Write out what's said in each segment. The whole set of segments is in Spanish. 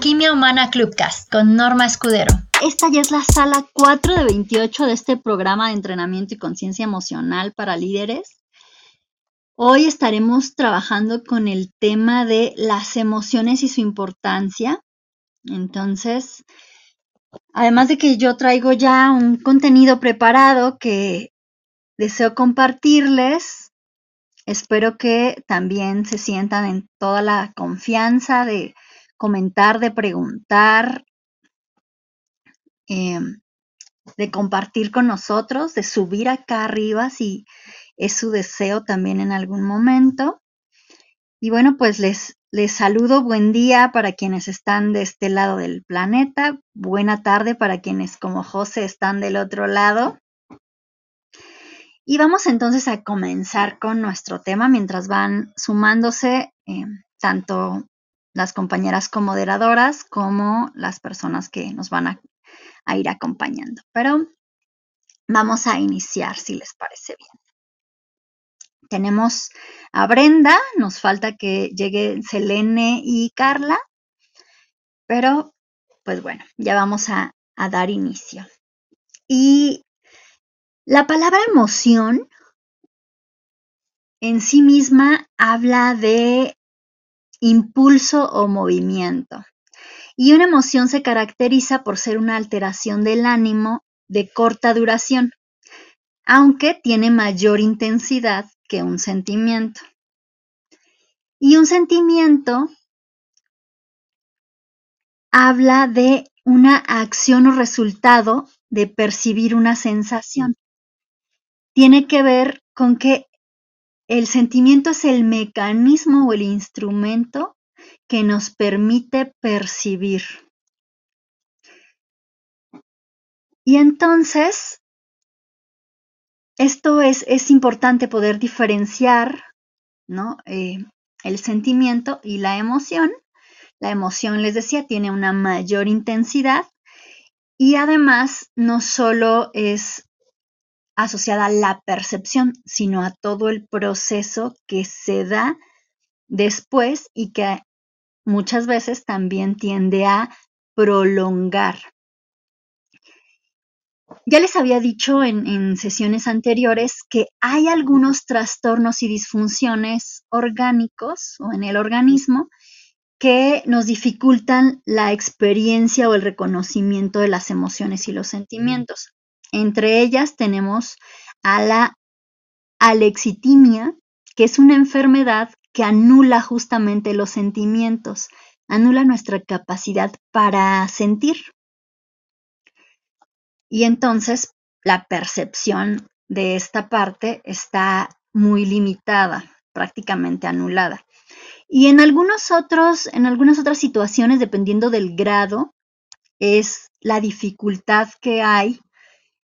Alquimia Humana Clubcast con Norma Escudero. Esta ya es la sala 4 de 28 de este programa de entrenamiento y conciencia emocional para líderes. Hoy estaremos trabajando con el tema de las emociones y su importancia. Entonces, además de que yo traigo ya un contenido preparado que deseo compartirles, espero que también se sientan en toda la confianza de comentar, de preguntar, em, de compartir con nosotros, de subir acá arriba si es su deseo también en algún momento. Y bueno, pues les, les saludo, buen día para quienes están de este lado del planeta, buena tarde para quienes como José están del otro lado. Y vamos entonces a comenzar con nuestro tema mientras van sumándose em, tanto las compañeras comoderadoras como las personas que nos van a, ir acompañando. Pero vamos a iniciar si les parece bien. Tenemos a Brenda, nos falta que llegue Selene y Carla, pero pues bueno, ya vamos a dar inicio. Y la palabra emoción en sí misma habla de impulso o movimiento. Y una emoción se caracteriza por ser una alteración del ánimo de corta duración, aunque tiene mayor intensidad que un sentimiento. Y un sentimiento habla de una acción o resultado de percibir una sensación. Tiene que ver con que el sentimiento es el mecanismo o el instrumento que nos permite percibir. Y entonces, esto es, es importante poder diferenciar ¿no? Eh, el sentimiento y la emoción. La emoción, les decía, tiene una mayor intensidad y además no solo es asociada a la percepción, sino a todo el proceso que se da después y que muchas veces también tiende a prolongar. Ya les había dicho en, sesiones anteriores que hay algunos trastornos y disfunciones orgánicos o en el organismo que nos dificultan la experiencia o el reconocimiento de las emociones y los sentimientos. Entre ellas tenemos a la alexitimia, que es una enfermedad que anula justamente los sentimientos, anula nuestra capacidad para sentir. Y entonces la percepción de esta parte está muy limitada, prácticamente anulada. Y en algunos otros, en algunas otras situaciones, dependiendo del grado, es la dificultad que hay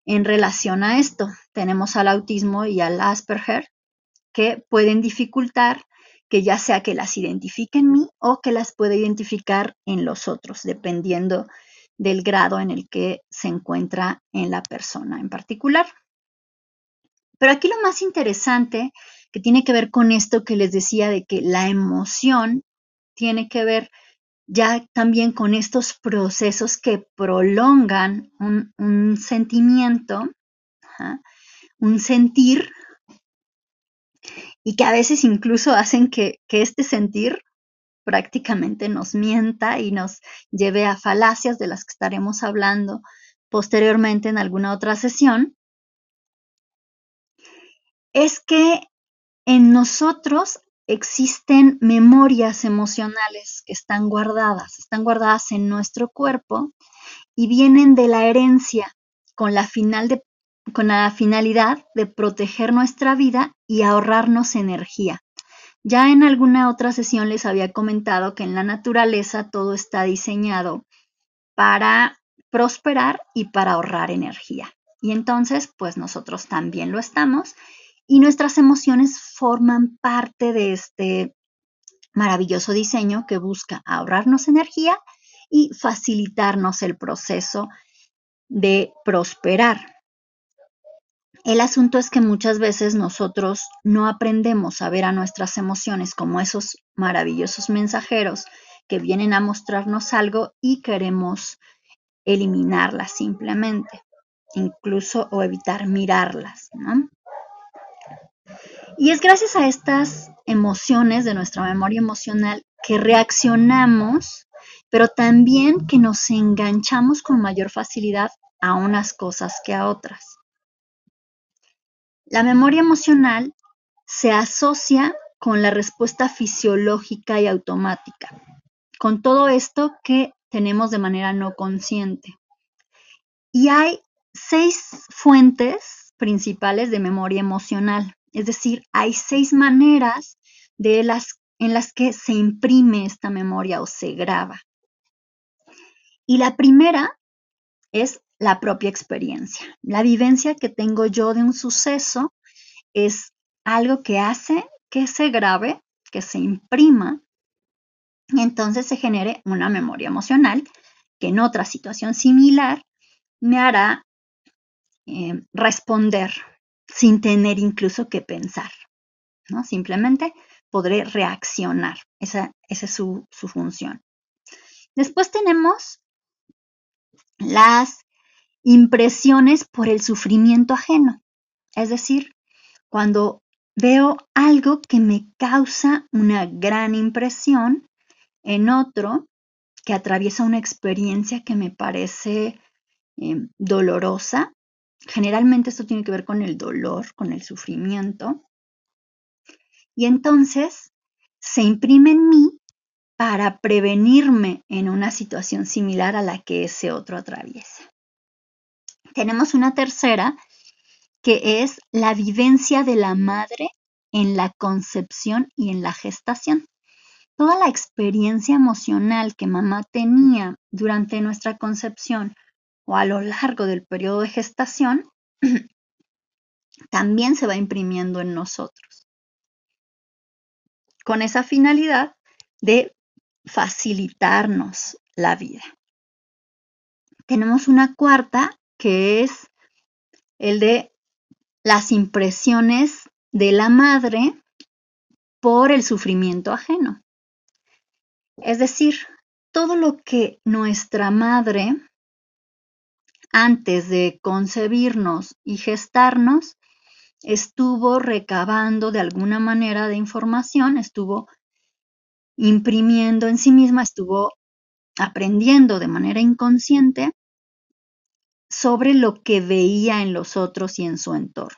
en relación a esto. Tenemos al autismo y al Asperger que pueden dificultar que ya sea que las identifique en mí o que las pueda identificar en los otros, dependiendo del grado en el que se encuentra en la persona en particular. Pero aquí lo más interesante que tiene que ver con esto que les decía de que la emoción tiene que ver ya también con estos procesos que prolongan un, sentimiento, un sentir, y que a veces incluso hacen que, este sentir prácticamente nos mienta y nos lleve a falacias de las que estaremos hablando posteriormente en alguna otra sesión, es que en nosotros existen memorias emocionales que están guardadas, están guardadas en nuestro cuerpo y vienen de la herencia con la, con la finalidad de proteger nuestra vida y ahorrarnos energía. Ya en alguna otra sesión les había comentado que en la naturaleza todo está diseñado para prosperar y para ahorrar energía. Y entonces, pues nosotros también lo estamos y nuestras emociones forman parte de este maravilloso diseño que busca ahorrarnos energía y facilitarnos el proceso de prosperar. El asunto es que muchas veces nosotros no aprendemos a ver a nuestras emociones como esos maravillosos mensajeros que vienen a mostrarnos algo y queremos eliminarlas simplemente, incluso o evitar mirarlas. Y es gracias a estas emociones de nuestra memoria emocional que reaccionamos, pero también que nos enganchamos con mayor facilidad a unas cosas que a otras. La memoria emocional se asocia con la respuesta fisiológica y automática, con todo esto que tenemos de manera no consciente. Y hay seis fuentes principales de memoria emocional, es decir, hay seis maneras de las, en las que se imprime esta memoria o se graba. Y la primera es la propia experiencia. La vivencia que tengo yo de un suceso es algo que hace que se grabe, que se imprima, y entonces se genere una memoria emocional que en otra situación similar me hará eh, responder sin tener incluso que pensar, ¿no? Simplemente podré reaccionar. Esa, es su, función. Después tenemos las impresiones por el sufrimiento ajeno. Es decir, cuando veo algo que me causa una gran impresión en otro que atraviesa una experiencia que me parece em, dolorosa, generalmente esto tiene que ver con el dolor, con el sufrimiento, y entonces se imprime en mí para prevenirme en una situación similar a la que ese otro atraviesa. Tenemos una tercera, que es la vivencia de la madre en la concepción y en la gestación. Toda la experiencia emocional que mamá tenía durante nuestra concepción o a lo largo del periodo de gestación también se va imprimiendo en nosotros. Con esa finalidad de facilitarnos la vida. Tenemos una cuarta que es el de las impresiones de la madre por el sufrimiento ajeno. Es decir, todo lo que nuestra madre, antes de concebirnos y gestarnos, estuvo recabando de alguna manera de información, estuvo imprimiendo en sí misma, estuvo aprendiendo de manera inconsciente sobre lo que veía en los otros y en su entorno.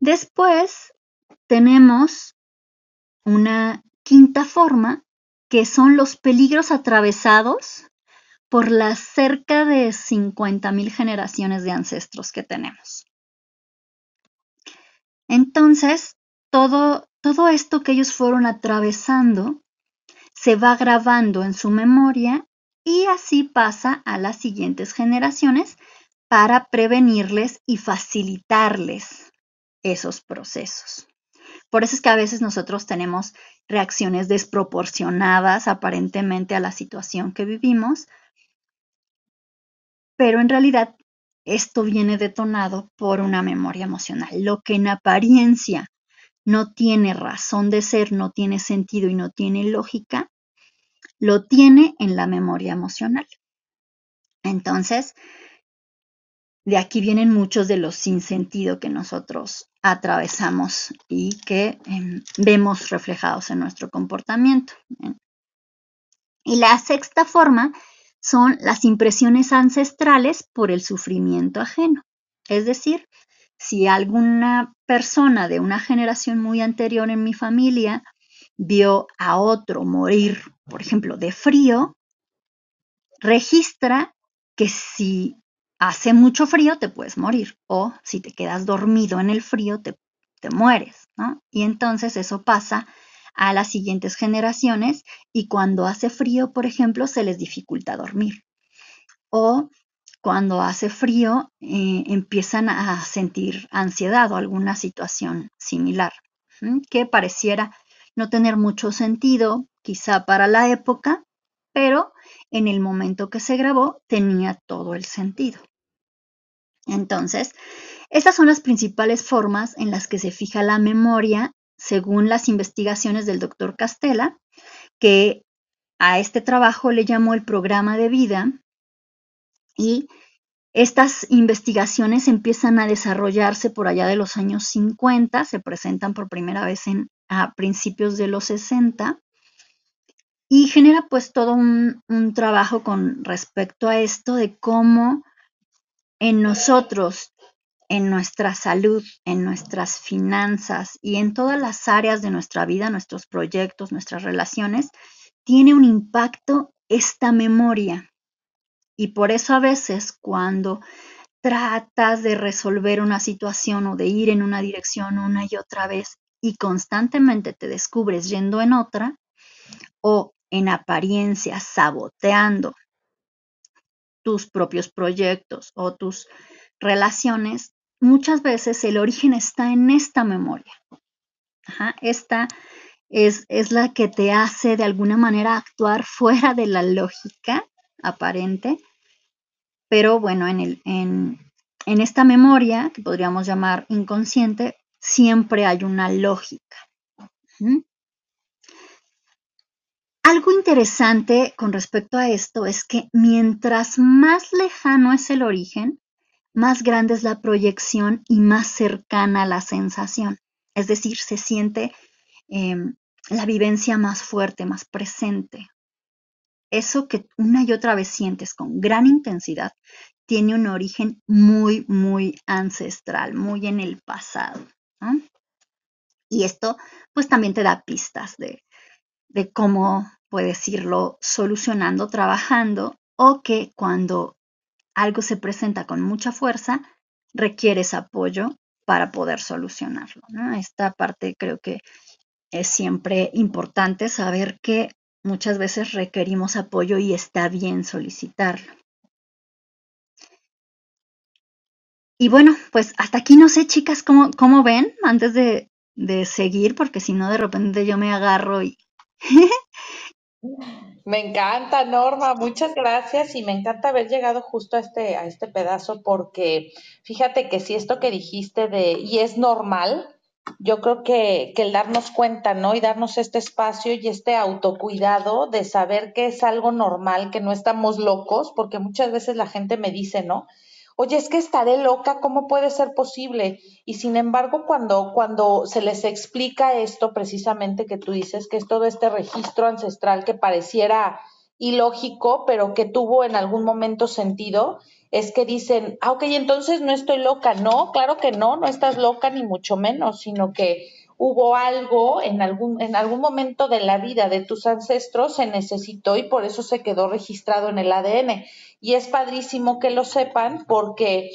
Después tenemos una quinta forma, que son los peligros atravesados por las cerca de 50.000 generaciones de ancestros que tenemos. Entonces, todo, todo esto que ellos fueron atravesando se va grabando en su memoria y así pasa a las siguientes generaciones para prevenirles y facilitarles esos procesos. Por eso es que a veces nosotros tenemos reacciones desproporcionadas aparentemente a la situación que vivimos, pero en realidad esto viene detonado por una memoria emocional. Lo que en apariencia no tiene razón de ser, no tiene sentido y no tiene lógica, lo tiene en la memoria emocional. Entonces, de aquí vienen muchos de los sinsentido que nosotros atravesamos y que em, vemos reflejados en nuestro comportamiento. Y la sexta forma son las impresiones ancestrales por el sufrimiento ajeno. Es decir, si alguna persona de una generación muy anterior en mi familia vio a otro morir, por ejemplo, de frío, registra que si hace mucho frío te puedes morir o si te quedas dormido en el frío te, te mueres, ¿no? Y entonces eso pasa a las siguientes generaciones y cuando hace frío, por ejemplo, se les dificulta dormir. O cuando hace frío eh, empiezan a sentir ansiedad o alguna situación similar, que pareciera no tener mucho sentido quizá para la época, pero en el momento que se grabó tenía todo el sentido. Entonces, estas son las principales formas en las que se fija la memoria según las investigaciones del doctor Castella que a este trabajo le llamó el programa de vida y estas investigaciones empiezan a desarrollarse por allá de los años 50, se presentan por primera vez en, a principios de los 60 y genera pues todo un, un trabajo con respecto a esto de cómo en nosotros, en nuestra salud, en nuestras finanzas y en todas las áreas de nuestra vida, nuestros proyectos, nuestras relaciones, tiene un impacto esta memoria. Y por eso a veces cuando tratas de resolver una situación o de ir en una dirección una y otra vez y constantemente te descubres yendo en otra o en apariencia saboteando tus propios proyectos o tus relaciones, muchas veces el origen está en esta memoria. esta es, es, la que te hace de alguna manera actuar fuera de la lógica aparente, pero bueno, en, el, en, en esta memoria, que podríamos llamar inconsciente, siempre hay una lógica. Algo interesante con respecto a esto es que mientras más lejano es el origen, más grande es la proyección y más cercana la sensación. Es decir, se siente em, la vivencia más fuerte, más presente. Eso que una y otra vez sientes con gran intensidad tiene un origen muy, muy ancestral, muy en el pasado. Y esto pues también te da pistas de, de cómo puedes irlo solucionando trabajando o que cuando algo se presenta con mucha fuerza, requieres apoyo para poder solucionarlo. Esta parte creo que es siempre importante saber que muchas veces requerimos apoyo y está bien solicitarlo. Y bueno, pues hasta aquí no sé, chicas, cómo, cómo ven antes de, de seguir, porque si no, de repente yo me agarro y Me encanta, Norma, muchas gracias y me encanta haber llegado justo a este, a este pedazo porque fíjate que si esto que dijiste de, y es normal, yo creo que, que el darnos cuenta, ¿no? Y darnos este espacio y este autocuidado de saber que es algo normal, que no estamos locos, porque muchas veces la gente me dice, ¿no? Oye, es que estaré loca, ¿cómo puede ser posible? Y sin embargo, cuando, cuando se les explica esto precisamente que tú dices, que es todo este registro ancestral que pareciera ilógico, pero que tuvo en algún momento sentido, es que dicen, ah, ok, entonces no estoy loca. No, claro que no, no estás loca ni mucho menos, sino que hubo algo en algún, en algún momento de la vida de tus ancestros se necesitó y por eso se quedó registrado en el ADN. Y es padrísimo que lo sepan porque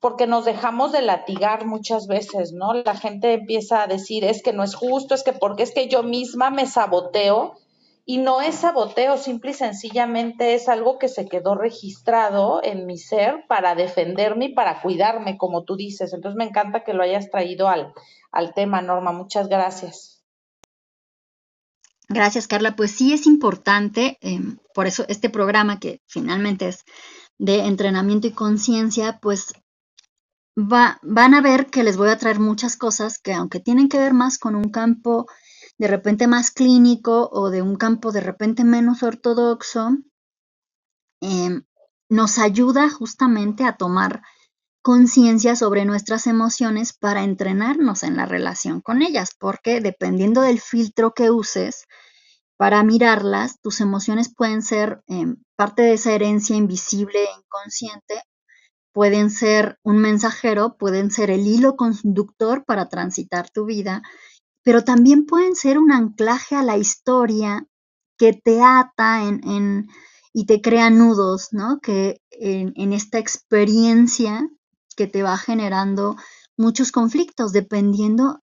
porque nos dejamos de latigar muchas veces, ¿no? La gente empieza a decir, es que no es justo, es que porque es que yo misma me saboteo y no es saboteo, simple y sencillamente es algo que se quedó registrado en mi ser para defenderme y para cuidarme, como tú dices. Entonces me encanta que lo hayas traído al, al tema, Norma. Muchas gracias. Gracias, Carla. Pues sí es importante, em, por eso este programa que finalmente es de entrenamiento y conciencia, pues va, van a ver que les voy a traer muchas cosas que aunque tienen que ver más con un campo de repente más clínico o de un campo de repente menos ortodoxo, em, nos ayuda justamente a tomar conciencia sobre nuestras emociones para entrenarnos en la relación con ellas, porque dependiendo del filtro que uses para mirarlas, tus emociones pueden ser em, parte de esa herencia invisible e inconsciente, pueden ser un mensajero, pueden ser el hilo conductor para transitar tu vida pero también pueden ser un anclaje a la historia que te ata y te crea nudos, ¿no? Que en esta experiencia que te va generando muchos conflictos, dependiendo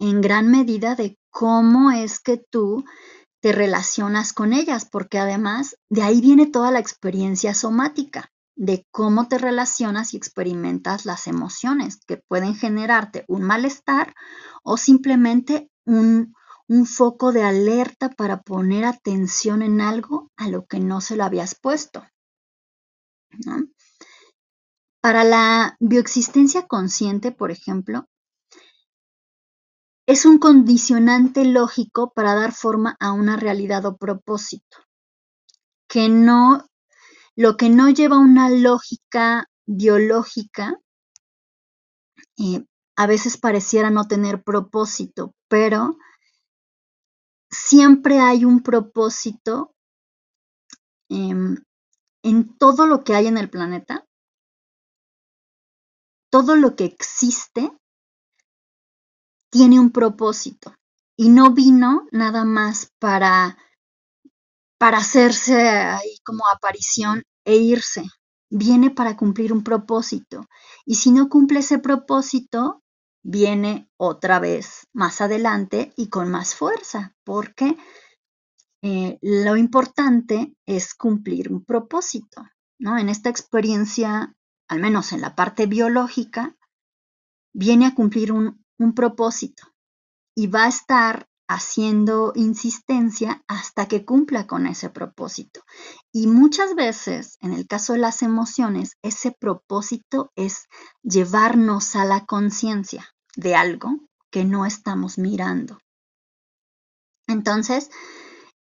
en gran medida de cómo es que tú te relacionas con ellas, porque además de ahí viene toda la experiencia somática, de cómo te relacionas y experimentas las emociones que pueden generarte un malestar o simplemente un, foco de alerta para poner atención en algo a lo que no se lo habías puesto. Para la bioexistencia consciente, por ejemplo, es un condicionante lógico para dar forma a una realidad o propósito, que no, lo que no lleva una lógica biológica, eh, a veces pareciera no tener propósito, pero siempre hay un propósito em, en todo lo que hay en el planeta, todo lo que existe tiene un propósito. Y no vino nada más para, para hacerse ahí como aparición e irse. Viene para cumplir un propósito. Y si no cumple ese propósito, viene otra vez más adelante y con más fuerza, porque eh, lo importante es cumplir un propósito, ¿no? En esta experiencia, al menos en la parte biológica, viene a cumplir un, un propósito y va a estar haciendo insistencia hasta que cumpla con ese propósito. Y muchas veces, en el caso de las emociones, ese propósito es llevarnos a la conciencia de algo que no estamos mirando. Entonces,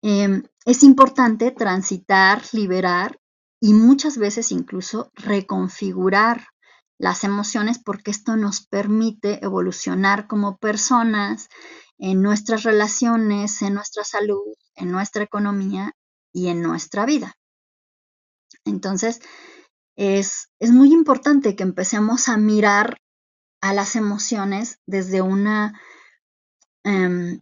em, es importante transitar, liberar y muchas veces incluso reconfigurar las emociones porque esto nos permite evolucionar como personas en nuestras relaciones, en nuestra salud, en nuestra economía y en nuestra vida. Entonces, es, muy importante que empecemos a mirar a las emociones desde una em,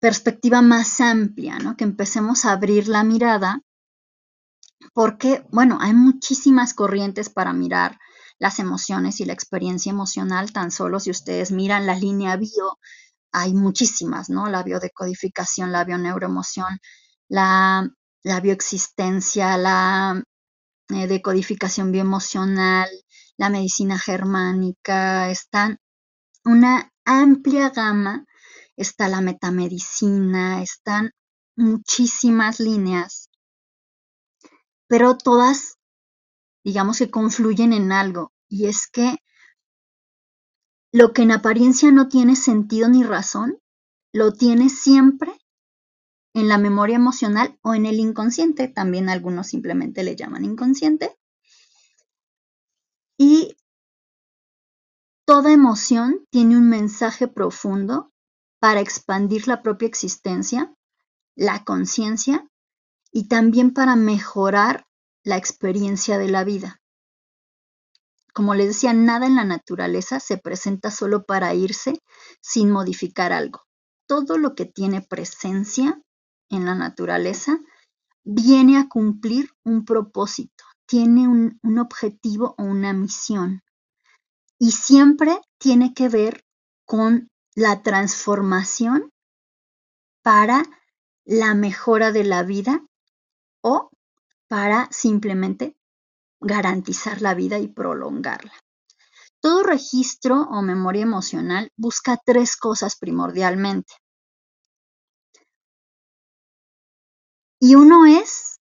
perspectiva más amplia, ¿no? que empecemos a abrir la mirada, porque, bueno, hay muchísimas corrientes para mirar las emociones y la experiencia emocional, tan solo si ustedes miran la línea bio, hay muchísimas, ¿no? La biodecodificación, la bioneuroemoción, la, la bioexistencia, la eh, decodificación bioemocional, la medicina germánica, están una amplia gama, está la metamedicina, están muchísimas líneas, pero todas digamos que confluyen en algo, y es que lo que en apariencia no tiene sentido ni razón, lo tiene siempre en la memoria emocional o en el inconsciente, también algunos simplemente le llaman inconsciente. Y toda emoción tiene un mensaje profundo para expandir la propia existencia, la conciencia y también para mejorar la experiencia de la vida. Como les decía, nada en la naturaleza se presenta solo para irse sin modificar algo. Todo lo que tiene presencia en la naturaleza viene a cumplir un propósito, tiene un, un objetivo o una misión. Y siempre tiene que ver con la transformación para la mejora de la vida o para simplemente garantizar la vida y prolongarla. Todo registro o memoria emocional busca tres cosas primordialmente. Y uno es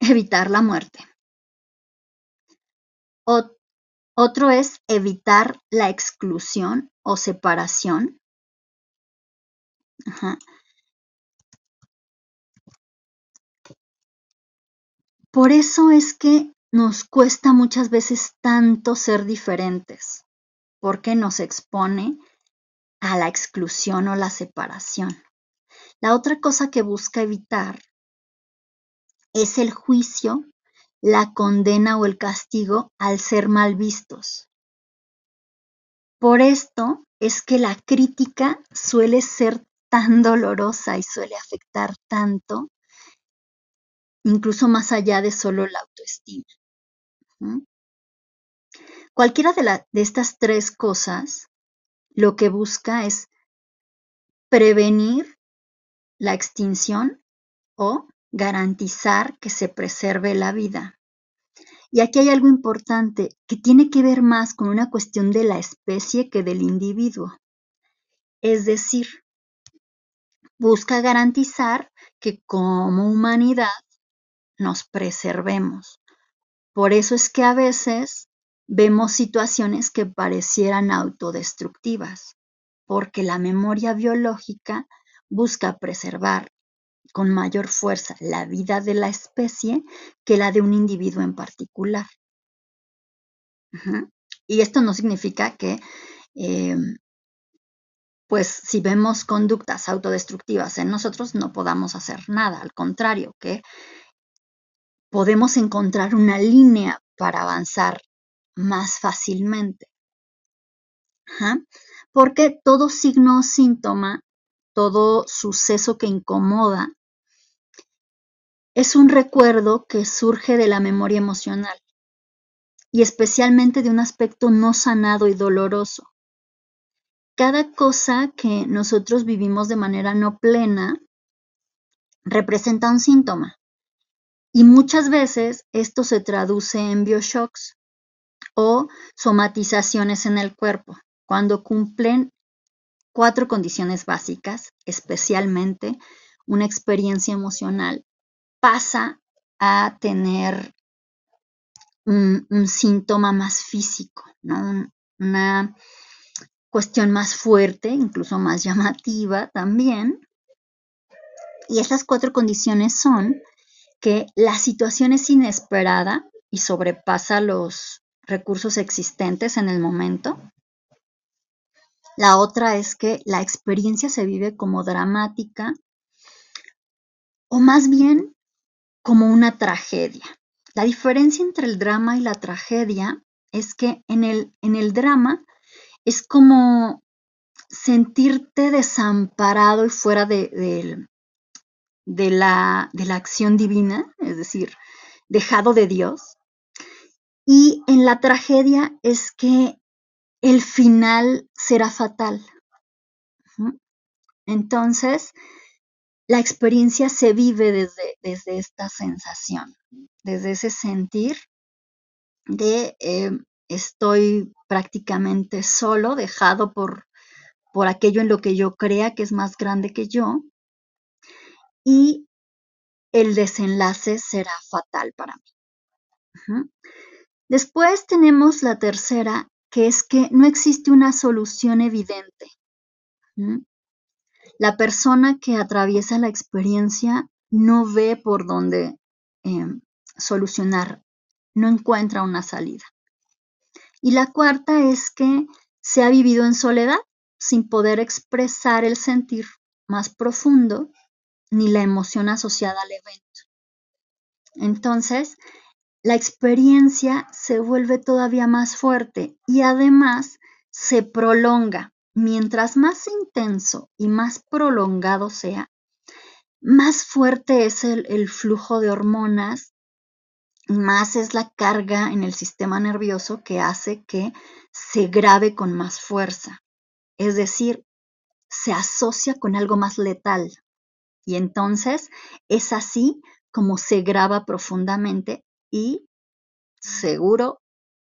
evitar la muerte. otro es evitar la exclusión o separación. Por eso es que nos cuesta muchas veces tanto ser diferentes, porque nos expone a la exclusión o la separación. La otra cosa que busca evitar es el juicio, la condena o el castigo al ser mal vistos. Por esto es que la crítica suele ser tan dolorosa y suele afectar tanto incluso más allá de solo la autoestima. Cualquiera de, estas tres cosas lo que busca es prevenir la extinción o garantizar que se preserve la vida. Y aquí hay algo importante que tiene que ver más con una cuestión de la especie que del individuo. Es decir, busca garantizar que como humanidad nos preservemos. Por eso es que a veces vemos situaciones que parecieran autodestructivas, porque la memoria biológica busca preservar con mayor fuerza la vida de la especie que la de un individuo en particular. Y esto no significa que, eh, pues, si vemos conductas autodestructivas en nosotros, no podamos hacer nada. Al contrario, que podemos encontrar una línea para avanzar más fácilmente. Porque todo signo o síntoma, todo suceso que incomoda, es un recuerdo que surge de la memoria emocional y especialmente de un aspecto no sanado y doloroso. Cada cosa que nosotros vivimos de manera no plena representa un síntoma y muchas veces esto se traduce en bioshocks o somatizaciones en el cuerpo cuando cumplen cuatro condiciones básicas, especialmente una experiencia emocional, pasa a tener un, síntoma más físico, una cuestión más fuerte, incluso más llamativa también. Y esas cuatro condiciones son que la situación es inesperada y sobrepasa los recursos existentes en el momento. La otra es que la experiencia se vive como dramática o más bien como una tragedia. La diferencia entre el drama y la tragedia es que en el, en el drama es como sentirte desamparado y fuera de, de, la, de la acción divina, es decir, dejado de Dios. Y en la tragedia es que el final será fatal. Entonces, la experiencia se vive desde, desde esta sensación, desde ese sentir de eh, estoy prácticamente solo, dejado por, por aquello en lo que yo crea que es más grande que yo, y el desenlace será fatal para mí. Después tenemos la tercera, que es que no existe una solución evidente. La persona que atraviesa la experiencia no ve por dónde em, solucionar, no encuentra una salida. Y la cuarta es que se ha vivido en soledad, sin poder expresar el sentir más profundo ni la emoción asociada al evento. Entonces, la experiencia se vuelve todavía más fuerte y además se prolonga. Mientras más intenso y más prolongado sea, más fuerte es el, flujo de hormonas, más es la carga en el sistema nervioso que hace que se grave con más fuerza. Es decir, se asocia con algo más letal. Y entonces es así como se graba profundamente y seguro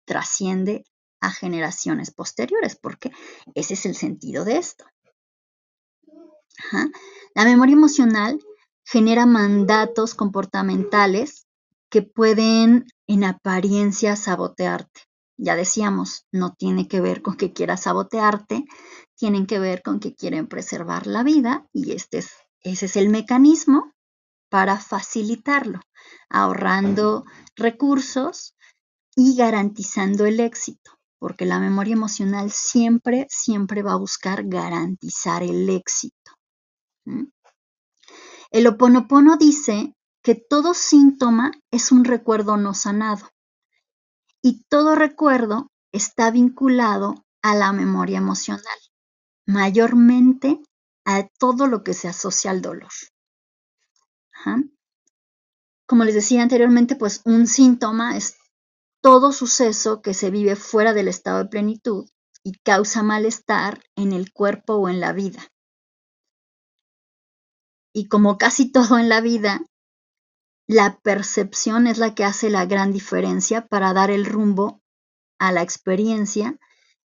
trasciende a generaciones posteriores, porque ese es el sentido de esto. La memoria emocional genera mandatos comportamentales que pueden en apariencia sabotearte. Ya decíamos, no tiene que ver con que quieras sabotearte, tienen que ver con que quieren preservar la vida y este es, ese es el mecanismo para facilitarlo, ahorrando recursos y garantizando el éxito, porque la memoria emocional siempre, siempre va a buscar garantizar el éxito. El oponopono dice que todo síntoma es un recuerdo no sanado y todo recuerdo está vinculado a la memoria emocional, mayormente a todo lo que se asocia al dolor. Como les decía anteriormente, pues un síntoma es todo suceso que se vive fuera del estado de plenitud y causa malestar en el cuerpo o en la vida. Y como casi todo en la vida, la percepción es la que hace la gran diferencia para dar el rumbo a la experiencia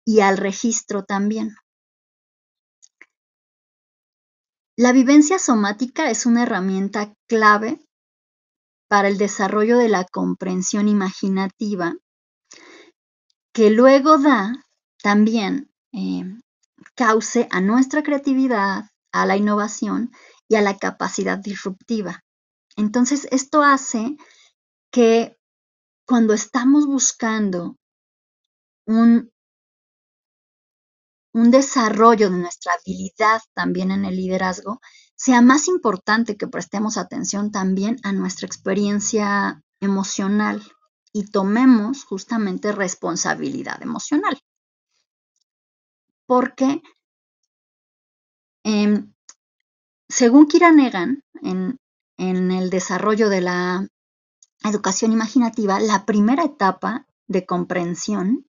y al registro también. La vivencia somática es una herramienta clave para el desarrollo de la comprensión imaginativa, que luego da también eh, cauce a nuestra creatividad, a la innovación y a la capacidad disruptiva. Entonces, esto hace que cuando estamos buscando un, un desarrollo de nuestra habilidad también en el liderazgo, sea más importante que prestemos atención también a nuestra experiencia emocional y tomemos justamente responsabilidad emocional. Porque em, según Kira Negan, en, en el desarrollo de la educación imaginativa, la primera etapa de comprensión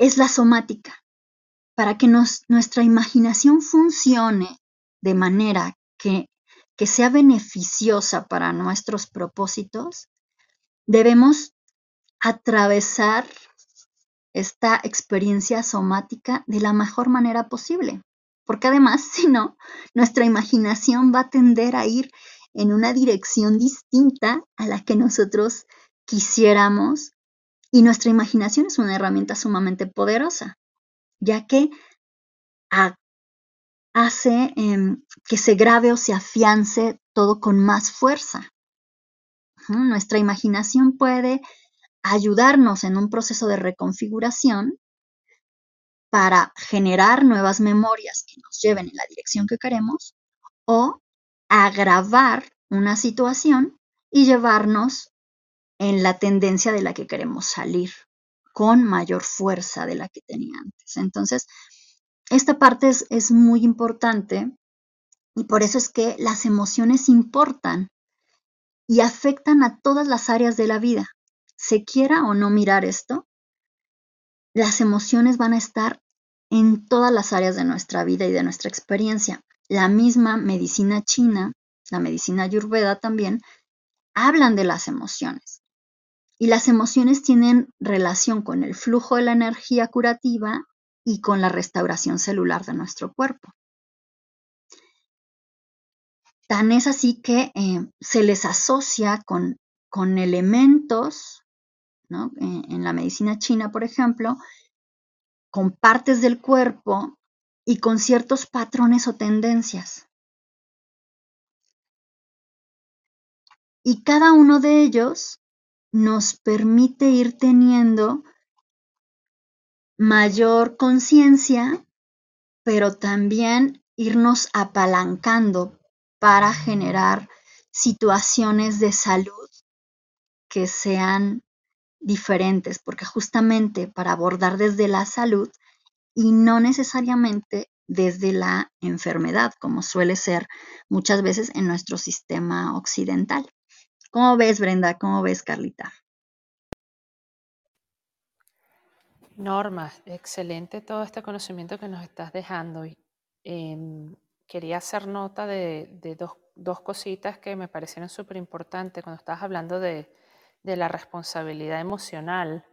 es la somática. Para que nuestra imaginación funcione de manera que, que sea beneficiosa para nuestros propósitos, debemos atravesar esta experiencia somática de la mejor manera posible. Porque además, si no, nuestra imaginación va a tender a ir en una dirección distinta a la que nosotros quisiéramos. Y nuestra imaginación es una herramienta sumamente poderosa, ya que hace em, que se grabe o se afiance todo con más fuerza. Nuestra imaginación puede ayudarnos en un proceso de reconfiguración para generar nuevas memorias que nos lleven en la dirección que queremos o agravar una situación y llevarnos en la tendencia de la que queremos salir con mayor fuerza de la que tenía antes. Entonces, esta parte es, es muy importante y por eso es que las emociones importan y afectan a todas las áreas de la vida. Se quiera o no mirar esto, las emociones van a estar en todas las áreas de nuestra vida y de nuestra experiencia. La misma medicina china, la medicina ayurveda también, hablan de las emociones. Y las emociones tienen relación con el flujo de la energía curativa y con la restauración celular de nuestro cuerpo. Tan es así que eh, se les asocia con, con elementos, ¿no? En la medicina china, por ejemplo, con partes del cuerpo y con ciertos patrones o tendencias. Y cada uno de ellos nos permite ir teniendo mayor conciencia, pero también irnos apalancando para generar situaciones de salud que sean diferentes, porque justamente para abordar desde la salud y no necesariamente desde la enfermedad, como suele ser muchas veces en nuestro sistema occidental. ¿Cómo ves, Brenda? ¿Cómo ves, Carlita? Norma, excelente todo este conocimiento que nos estás dejando. Em, quería hacer nota de, dos, cositas que me parecieron súper importantes cuando estabas hablando de, de la responsabilidad emocional,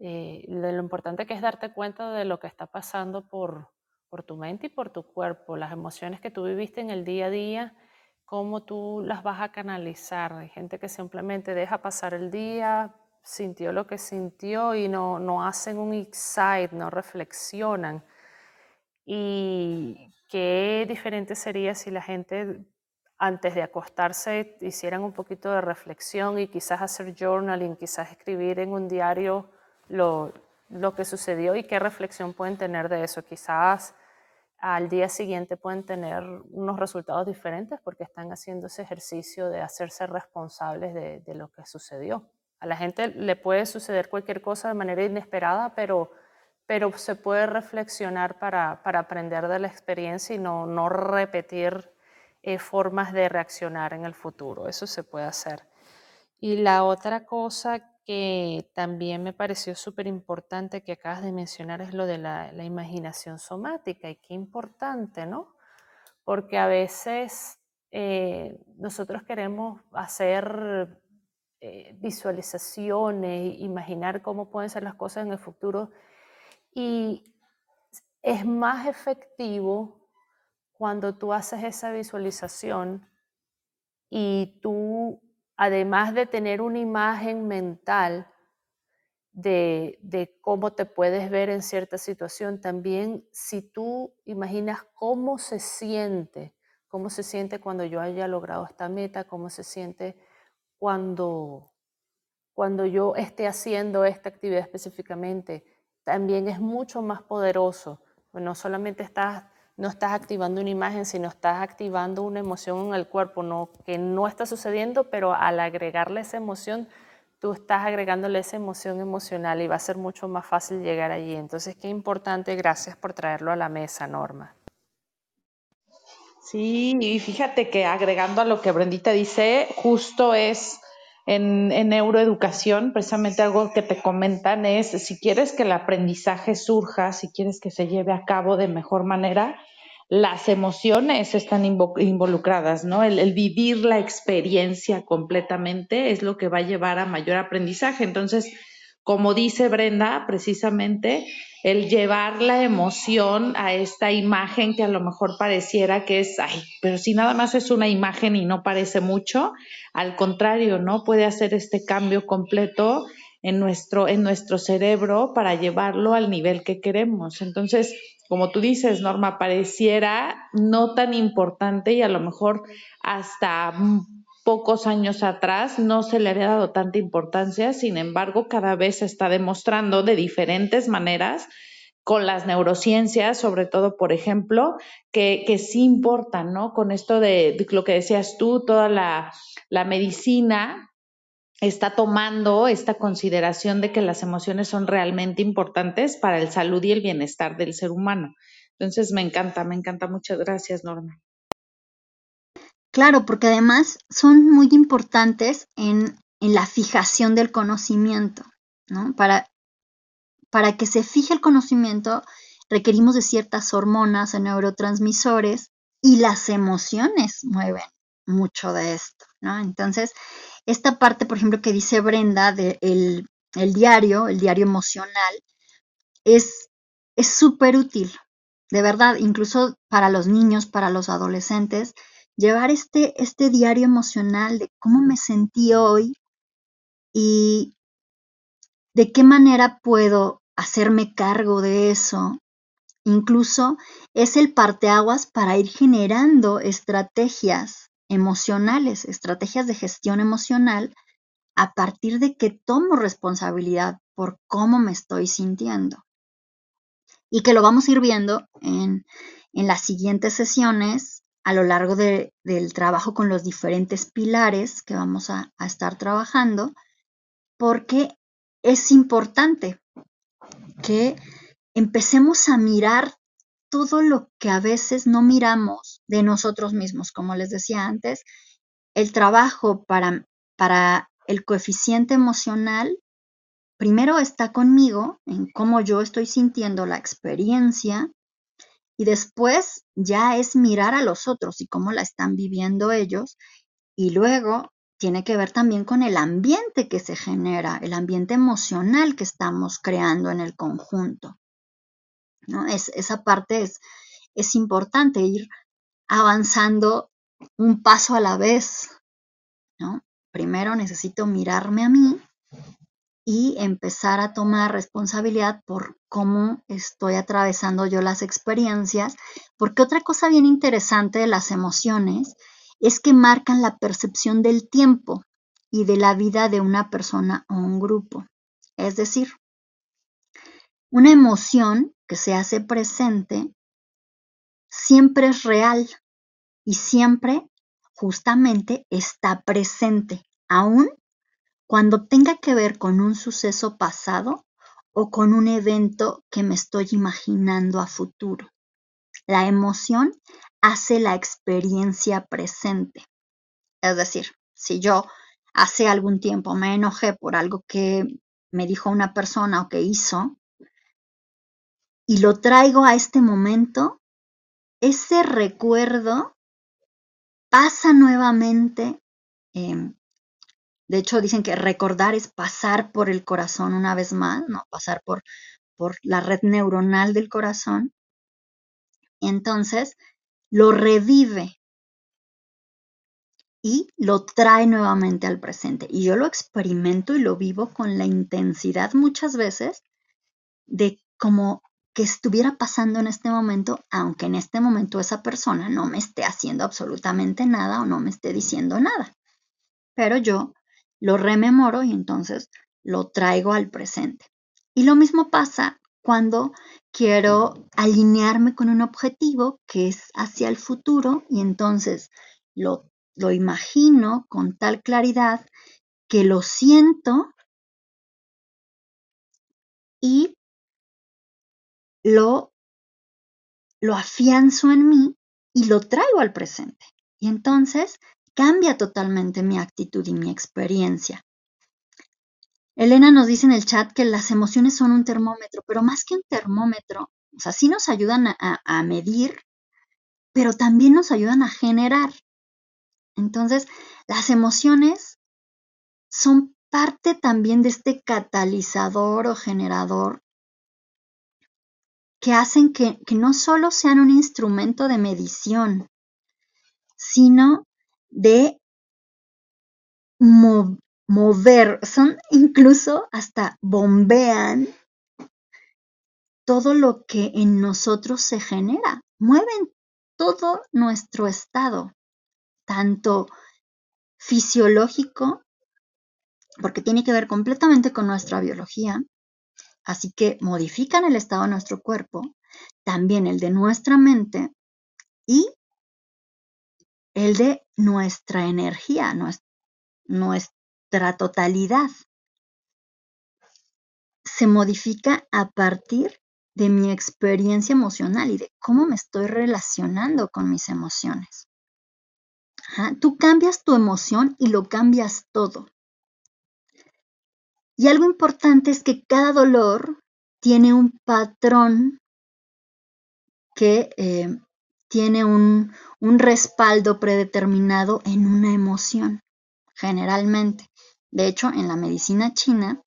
eh, de lo importante que es darte cuenta de lo que está pasando por, por tu mente y por tu cuerpo, las emociones que tú viviste en el día a día, cómo tú las vas a canalizar. Hay gente que simplemente deja pasar el día, sintió lo que sintió y no, no hacen un insight, no reflexionan. Y qué diferente sería si la gente antes de acostarse hicieran un poquito de reflexión y quizás hacer journaling, quizás escribir en un diario lo, lo que sucedió y qué reflexión pueden tener de eso. Quizás al día siguiente pueden tener unos resultados diferentes porque están haciendo ese ejercicio de hacerse responsables de, lo que sucedió. A la gente le puede suceder cualquier cosa de manera inesperada, pero, se puede reflexionar para, aprender de la experiencia y no, no repetir eh, formas de reaccionar en el futuro. Eso se puede hacer. Y la otra cosa que también me pareció súper importante que acabas de mencionar es lo de la, imaginación somática. Y qué importante, ¿no? Porque a veces eh, nosotros queremos hacer eh, visualizaciones, imaginar cómo pueden ser las cosas en el futuro. Y es más efectivo cuando tú haces esa visualización y tú, además de tener una imagen mental de, cómo te puedes ver en cierta situación. También si tú imaginas cómo se siente, cómo se siente cuando yo haya logrado esta meta, cómo se siente cuando, cuando yo esté haciendo esta actividad específicamente, también es mucho más poderoso. No solamente estás, no estás activando una imagen, sino estás activando una emoción en el cuerpo, no, que no está sucediendo, pero al agregarle esa emoción, tú estás agregándole esa emoción emocional y va a ser mucho más fácil llegar allí. Entonces, qué importante, gracias por traerlo a la mesa, Norma. Sí, y fíjate que agregando a lo que Brendita dice, justo es en, en, neuroeducación, precisamente algo que te comentan es, si quieres que el aprendizaje surja, si quieres que se lleve a cabo de mejor manera, las emociones están involucradas, ¿no? El, el, vivir la experiencia completamente es lo que va a llevar a mayor aprendizaje. Entonces, como dice Brenda, precisamente el llevar la emoción a esta imagen que a lo mejor pareciera que es, ay, pero si nada más es una imagen y no parece mucho, al contrario, ¿no? Puede hacer este cambio completo en nuestro, en nuestro cerebro para llevarlo al nivel que queremos. Entonces, como tú dices, Norma, pareciera no tan importante y a lo mejor hasta pocos años atrás no se le había dado tanta importancia, sin embargo, cada vez se está demostrando de diferentes maneras con las neurociencias, sobre todo, por ejemplo, que, que sí importan, ¿no? Con esto de, de lo que decías tú, toda la, la medicina está tomando esta consideración de que las emociones son realmente importantes para el salud y el bienestar del ser humano. Entonces, me encanta, me encanta. Muchas gracias, Norma. Claro, porque además son muy importantes en, la fijación del conocimiento, ¿no? Para, para que se fije el conocimiento requerimos de ciertas hormonas o neurotransmisores y las emociones mueven mucho de esto, ¿no? Entonces, esta parte, por ejemplo, que dice Brenda del de el diario, el diario emocional, es súper útil, de verdad, incluso para los niños, para los adolescentes, llevar este, este diario emocional de cómo me sentí hoy y de qué manera puedo hacerme cargo de eso. Incluso es el parteaguas para ir generando estrategias emocionales, estrategias de gestión emocional a partir de que tomo responsabilidad por cómo me estoy sintiendo. Y que lo vamos a ir viendo en, en las siguientes sesiones a lo largo de, del trabajo con los diferentes pilares que vamos a, a estar trabajando, porque es importante que empecemos a mirar todo lo que a veces no miramos de nosotros mismos. Como les decía antes, el trabajo para, para el coeficiente emocional primero está conmigo en cómo yo estoy sintiendo la experiencia y después ya es mirar a los otros y cómo la están viviendo ellos. Y luego tiene que ver también con el ambiente que se genera, el ambiente emocional que estamos creando en el conjunto. ¿no? Es, esa parte es, es importante ir avanzando un paso a la vez. ¿no? Primero necesito mirarme a mí y empezar a tomar responsabilidad por cómo estoy atravesando yo las experiencias, porque otra cosa bien interesante de las emociones es que marcan la percepción del tiempo y de la vida de una persona o un grupo. Es decir, una emoción que se hace presente siempre es real y siempre justamente está presente, aún cuando tenga que ver con un suceso pasado o con un evento que me estoy imaginando a futuro. La emoción hace la experiencia presente. Es decir, si yo hace algún tiempo me enojé por algo que me dijo una persona o que hizo y lo traigo a este momento, ese recuerdo pasa nuevamente eh, de hecho, dicen que recordar es pasar por el corazón una vez más, ¿no? Pasar por, por la red neuronal del corazón. Entonces, lo revive. y lo trae nuevamente al presente. Y yo lo experimento y lo vivo con la intensidad muchas veces de como que estuviera pasando en este momento, aunque en este momento esa persona no me esté haciendo absolutamente nada o no me esté diciendo nada. Pero yo lo rememoro y entonces lo traigo al presente. Y lo mismo pasa cuando quiero alinearme con un objetivo que es hacia el futuro y entonces lo, lo imagino con tal claridad que lo siento y lo, lo afianzo en mí y lo traigo al presente. Y entonces cambia totalmente mi actitud y mi experiencia. Elena nos dice en el chat que las emociones son un termómetro, pero más que un termómetro, o sea, sí nos ayudan a, medir, pero también nos ayudan a generar. Entonces, las emociones son parte también de este catalizador o generador que hacen que, no solo sean un instrumento de medición, sino de mover, son incluso hasta bombean todo lo que en nosotros se genera, mueven todo nuestro estado, tanto fisiológico, porque tiene que ver completamente con nuestra biología, Así que modifican el estado de nuestro cuerpo, también el de nuestra mente y el de nuestra energía, nuestra totalidad. Se modifica a partir de mi experiencia emocional y de cómo me estoy relacionando con mis emociones. Tú cambias tu emoción y lo cambias todo. Y algo importante es que cada dolor tiene un patrón que eh, tiene un, un respaldo predeterminado en una emoción, generalmente. De hecho, en la medicina china,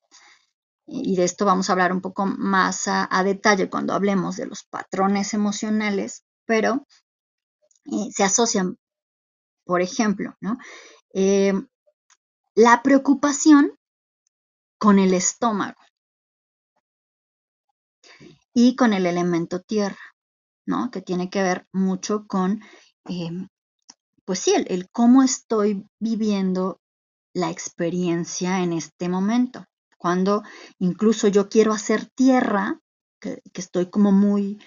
y de esto vamos a hablar un poco más a, detalle cuando hablemos de los patrones emocionales, pero eh, se asocian, por ejemplo, ¿no? Eh, la preocupación con el estómago y con el elemento tierra, ¿no? Que tiene que ver mucho con, em, pues sí, el, cómo estoy viviendo la experiencia en este momento. Cuando incluso yo quiero hacer tierra, que, que estoy como muy,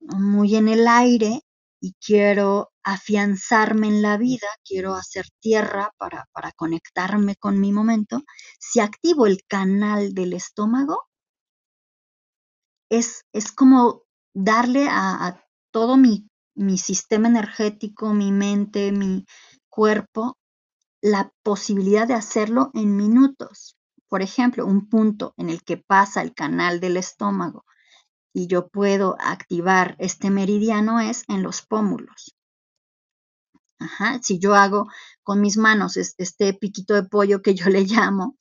muy en el aire y quiero afianzarme en la vida, quiero hacer tierra para, conectarme con mi momento, si activo el canal del estómago, es, es como darle a, todo mi, sistema energético, mi mente, mi cuerpo, la posibilidad de hacerlo en minutos. Por ejemplo, un punto en el que pasa el canal del estómago y yo puedo activar este meridiano es en los pómulos. Ajá, si yo hago con mis manos este piquito de pollo que yo le llamo,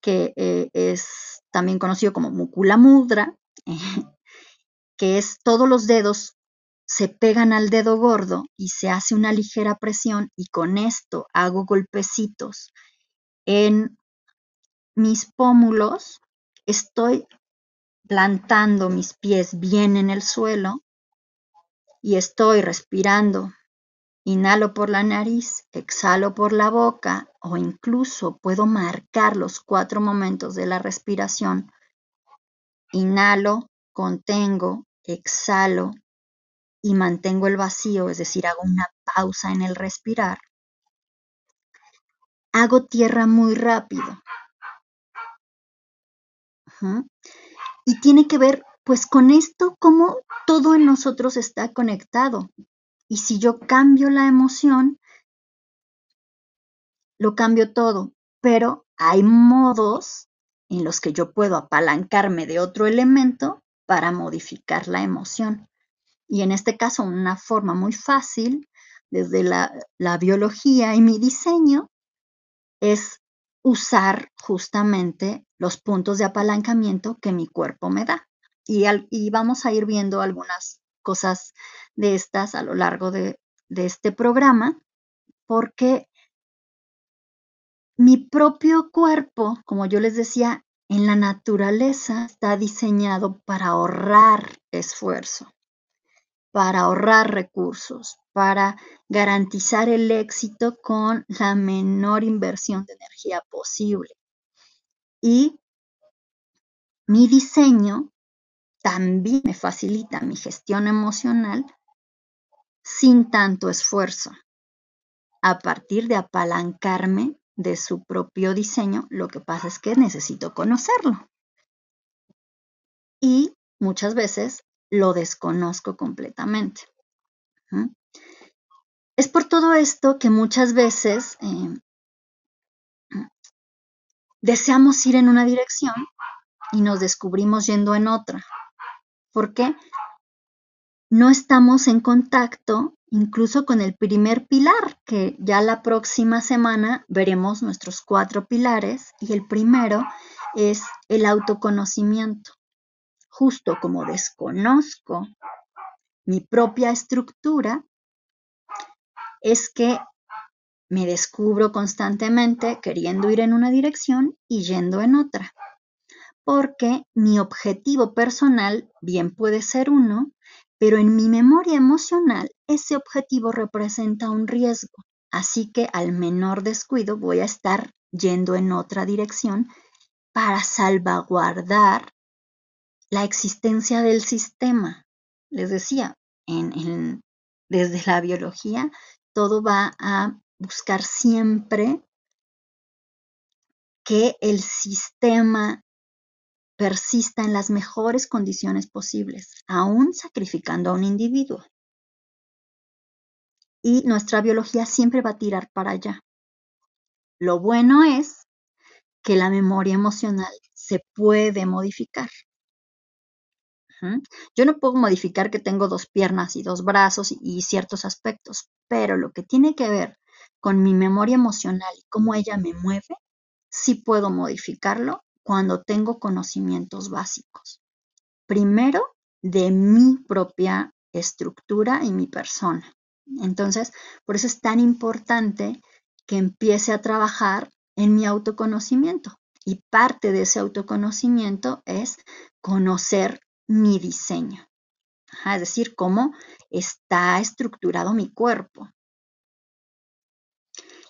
que eh, es también conocido como mukula mudra, que es todos los dedos se pegan al dedo gordo y se hace una ligera presión y con esto hago golpecitos en mis pómulos, estoy plantando mis pies bien en el suelo y estoy respirando Inhalo por la nariz, exhalo por la boca o incluso puedo marcar los cuatro momentos de la respiración. Inhalo, contengo, exhalo y mantengo el vacío, es decir, hago una pausa en el respirar. Hago tierra muy rápido. Y tiene que ver pues con esto, cómo todo en nosotros está conectado. Y si yo cambio la emoción, lo cambio todo. Pero hay modos en los que yo puedo apalancarme de otro elemento para modificar la emoción. Y en este caso, una forma muy fácil, desde la, biología y mi diseño, es usar justamente los puntos de apalancamiento que mi cuerpo me da. Y, y vamos a ir viendo algunas cosas de estas a lo largo de, este programa, porque mi propio cuerpo, como yo les decía, en la naturaleza está diseñado para ahorrar esfuerzo, para ahorrar recursos, para garantizar el éxito con la menor inversión de energía posible. Y mi diseño también me facilita mi gestión emocional sin tanto esfuerzo, a partir de apalancarme de su propio diseño, lo que pasa es que necesito conocerlo. Y muchas veces lo desconozco completamente. Es por todo esto que muchas veces eh, deseamos ir en una dirección y nos descubrimos yendo en otra. ¿Por qué? No estamos en contacto incluso con el primer pilar, que ya la próxima semana veremos nuestros cuatro pilares y el primero es el autoconocimiento. Justo como desconozco mi propia estructura, es que me descubro constantemente queriendo ir en una dirección y yendo en otra. Porque mi objetivo personal bien puede ser uno, pero en mi memoria emocional ese objetivo representa un riesgo, así que al menor descuido voy a estar yendo en otra dirección para salvaguardar la existencia del sistema. Les decía, desde la biología, todo va a buscar siempre que el sistema persista en las mejores condiciones posibles, aún sacrificando a un individuo. Y nuestra biología siempre va a tirar para allá. Lo bueno es que la memoria emocional se puede modificar. Yo no puedo modificar que tengo dos piernas y dos brazos y, ciertos aspectos, pero lo que tiene que ver con mi memoria emocional y cómo ella me mueve, sí puedo modificarlo cuando tengo conocimientos básicos. Primero, de mi propia estructura y mi persona. Entonces, por eso es tan importante que empiece a trabajar en mi autoconocimiento. Y parte de ese autoconocimiento es conocer mi diseño. es decir, cómo está estructurado mi cuerpo.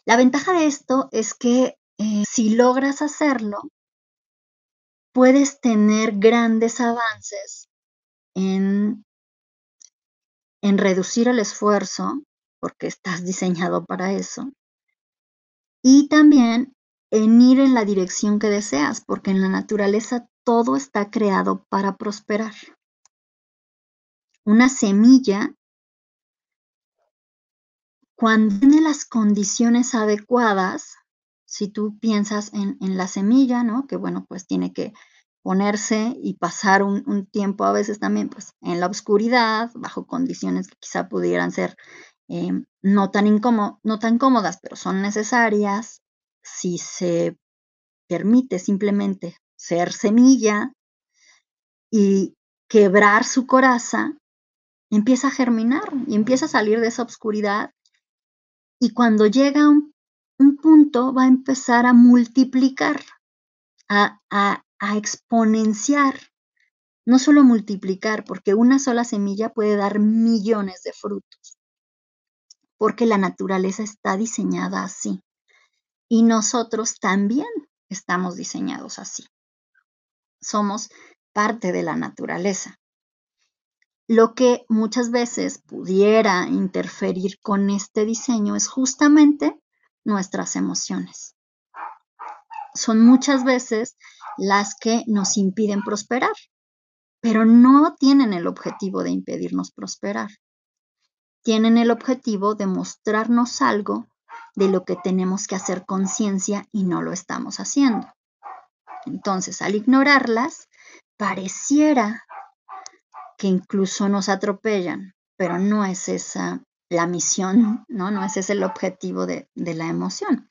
La ventaja de esto es que eh, si logras hacerlo, puedes tener grandes avances en, en reducir el esfuerzo, porque estás diseñado para eso, y también en ir en la dirección que deseas, porque en la naturaleza todo está creado para prosperar. Una semilla, cuando tiene las condiciones adecuadas, si tú piensas en, la semilla, ¿no? Que bueno, pues tiene que ponerse y pasar un, tiempo a veces también pues en la oscuridad, bajo condiciones que quizá pudieran ser em, no, tan no tan cómodas, pero son necesarias, si se permite simplemente ser semilla y quebrar su coraza, empieza a germinar y empieza a salir de esa oscuridad. Y cuando llega un un punto va a empezar a multiplicar, a, exponenciar. No solo multiplicar, porque una sola semilla puede dar millones de frutos, porque la naturaleza está diseñada así. Y nosotros también estamos diseñados así. Somos parte de la naturaleza. Lo que muchas veces pudiera interferir con este diseño es justamente nuestras emociones. Son muchas veces las que nos impiden prosperar, pero no tienen el objetivo de impedirnos prosperar. Tienen el objetivo de mostrarnos algo de lo que tenemos que hacer conciencia y no lo estamos haciendo. Entonces, al ignorarlas, pareciera que incluso nos atropellan, pero no es esa la misión, ¿no? No ese es el objetivo de, la emoción.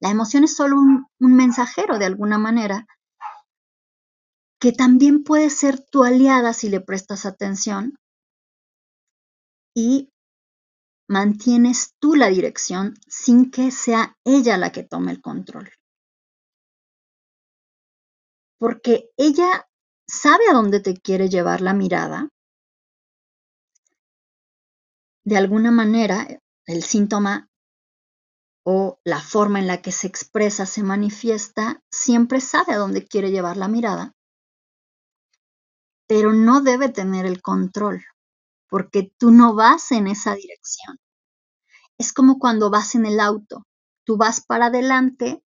La emoción es solo un, un mensajero de alguna manera que también puede ser tu aliada si le prestas atención y mantienes tú la dirección sin que sea ella la que tome el control. Porque ella sabe a dónde te quiere llevar la mirada. De alguna manera, el síntoma o la forma en la que se expresa, se manifiesta, siempre sabe a dónde quiere llevar la mirada, pero no debe tener el control, porque tú no vas en esa dirección. Es como cuando vas en el auto, tú vas para adelante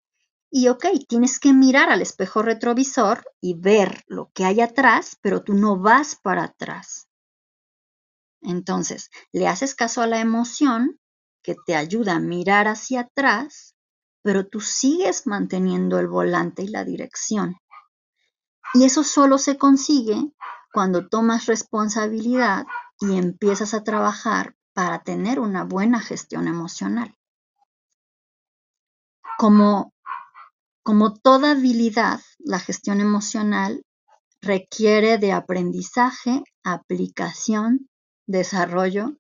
y ok, tienes que mirar al espejo retrovisor y ver lo que hay atrás, pero tú no vas para atrás. Entonces, le haces caso a la emoción que te ayuda a mirar hacia atrás, pero tú sigues manteniendo el volante y la dirección. Y eso solo se consigue cuando tomas responsabilidad y empiezas a trabajar para tener una buena gestión emocional. Como, como toda habilidad, la gestión emocional requiere de aprendizaje, aplicación, desarrollo,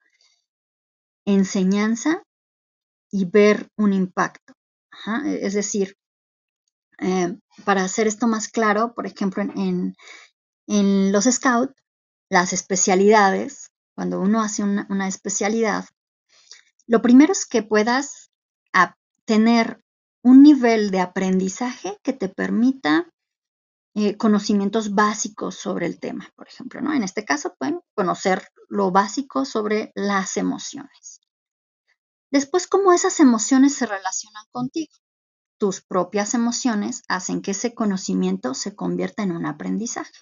enseñanza y ver un impacto. Es decir, eh, para hacer esto más claro, por ejemplo, en, en los scouts, las especialidades, cuando uno hace una, especialidad, lo primero es que puedas tener un nivel de aprendizaje que te permita eh, conocimientos básicos sobre el tema, por ejemplo, ¿no? En este caso, bueno, conocer lo básico sobre las emociones. Después, cómo esas emociones se relacionan contigo. Tus propias emociones hacen que ese conocimiento se convierta en un aprendizaje.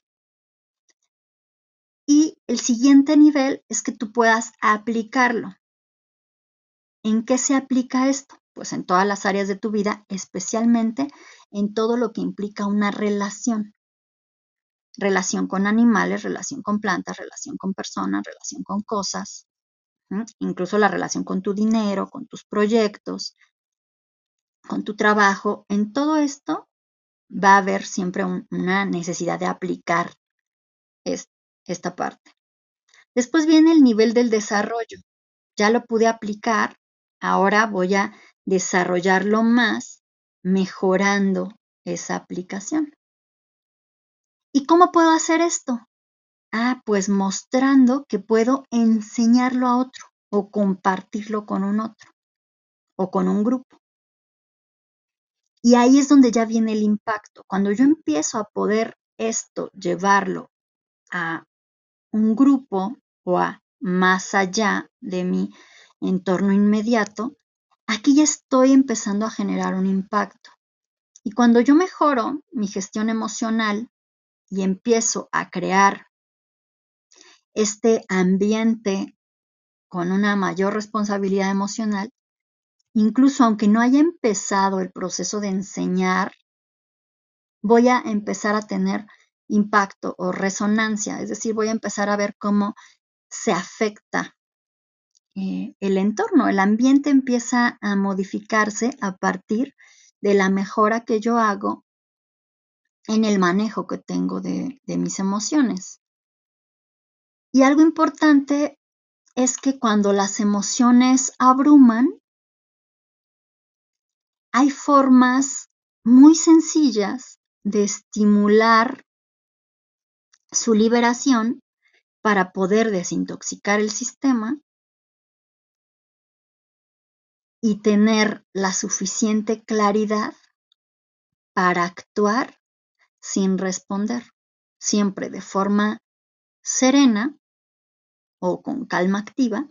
Y el siguiente nivel es que tú puedas aplicarlo. ¿En qué se aplica esto? Pues en todas las áreas de tu vida, especialmente en todo lo que implica una relación. Relación con animales, relación con plantas, relación con personas, relación con cosas, incluso la relación con tu dinero, con tus proyectos, con tu trabajo. En todo esto va a haber siempre una necesidad de aplicar esta parte. Después viene el nivel del desarrollo. Ya lo pude aplicar, ahora voy a desarrollarlo más mejorando esa aplicación. ¿Y cómo puedo hacer esto? Ah, pues mostrando que puedo enseñarlo a otro o compartirlo con un otro o con un grupo. Y ahí es donde ya viene el impacto. Cuando yo empiezo a poder esto llevarlo a un grupo o a más allá de mi entorno inmediato, aquí ya estoy empezando a generar un impacto. Y cuando yo mejoro mi gestión emocional y empiezo a crear este ambiente con una mayor responsabilidad emocional, incluso aunque no haya empezado el proceso de enseñar, voy a empezar a tener impacto o resonancia, es decir, voy a empezar a ver cómo se afecta eh, el entorno, el ambiente empieza a modificarse a partir de la mejora que yo hago en el manejo que tengo de, de mis emociones. Y algo importante es que cuando las emociones abruman, hay formas muy sencillas de estimular su liberación para poder desintoxicar el sistema y tener la suficiente claridad para actuar sin responder, siempre de forma serena o con calma activa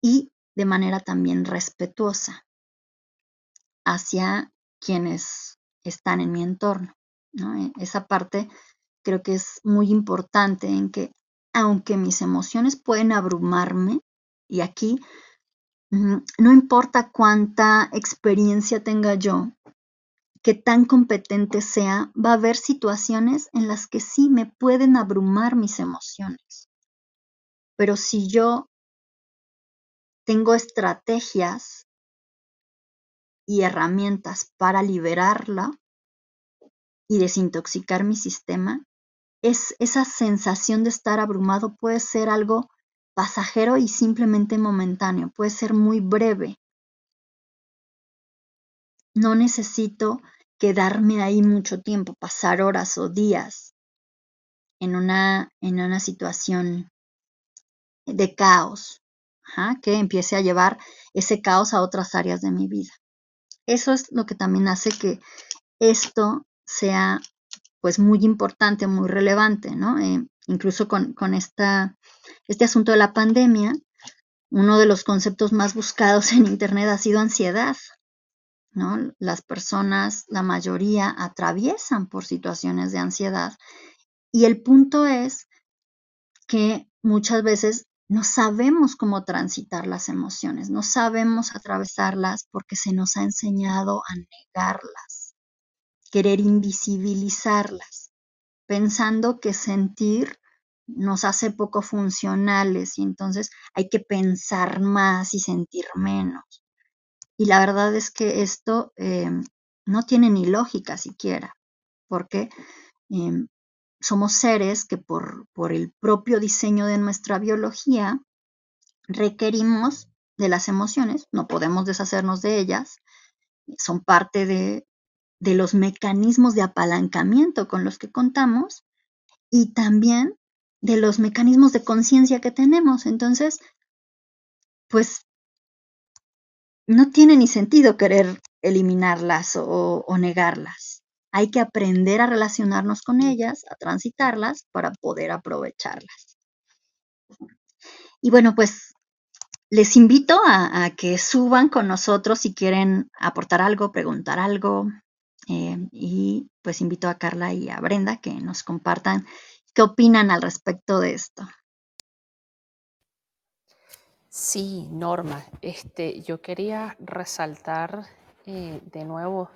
y de manera también respetuosa hacia quienes están en mi entorno. E, esa parte creo que es muy importante en que aunque mis emociones pueden abrumarme, y aquí no importa cuánta experiencia tenga yo, que tan competente sea, va a haber situaciones en las que sí me pueden abrumar mis emociones. Pero si yo tengo estrategias y herramientas para liberarla y desintoxicar mi sistema, es, esa sensación de estar abrumado puede ser algo pasajero y simplemente momentáneo, puede ser muy breve. No necesito quedarme ahí mucho tiempo, pasar horas o días en una, en una situación de caos, que empiece a llevar ese caos a otras áreas de mi vida. Eso es lo que también hace que esto sea pues muy importante, muy relevante, ¿no? Eh, incluso con, con esta, este asunto de la pandemia, uno de los conceptos más buscados en Internet ha sido ansiedad, ¿no? Las personas, la mayoría, atraviesan por situaciones de ansiedad y el punto es que muchas veces no sabemos cómo transitar las emociones, no sabemos atravesarlas porque se nos ha enseñado a negarlas querer invisibilizarlas, pensando que sentir nos hace poco funcionales y entonces hay que pensar más y sentir menos. Y la verdad es que esto eh, no tiene ni lógica siquiera, porque em, somos seres que por, por el propio diseño de nuestra biología requerimos de las emociones, no podemos deshacernos de ellas, son parte de, de los mecanismos de apalancamiento con los que contamos y también de los mecanismos de conciencia que tenemos. Entonces, pues no tiene ni sentido querer eliminarlas o, negarlas. Hay que aprender a relacionarnos con ellas, a transitarlas para poder aprovecharlas. Y bueno, pues les invito a, que suban con nosotros si quieren aportar algo, preguntar algo, eh, y pues invito a Carla y a Brenda que nos compartan qué opinan al respecto de esto. Sí, Norma, este, yo quería resaltar eh, de nuevo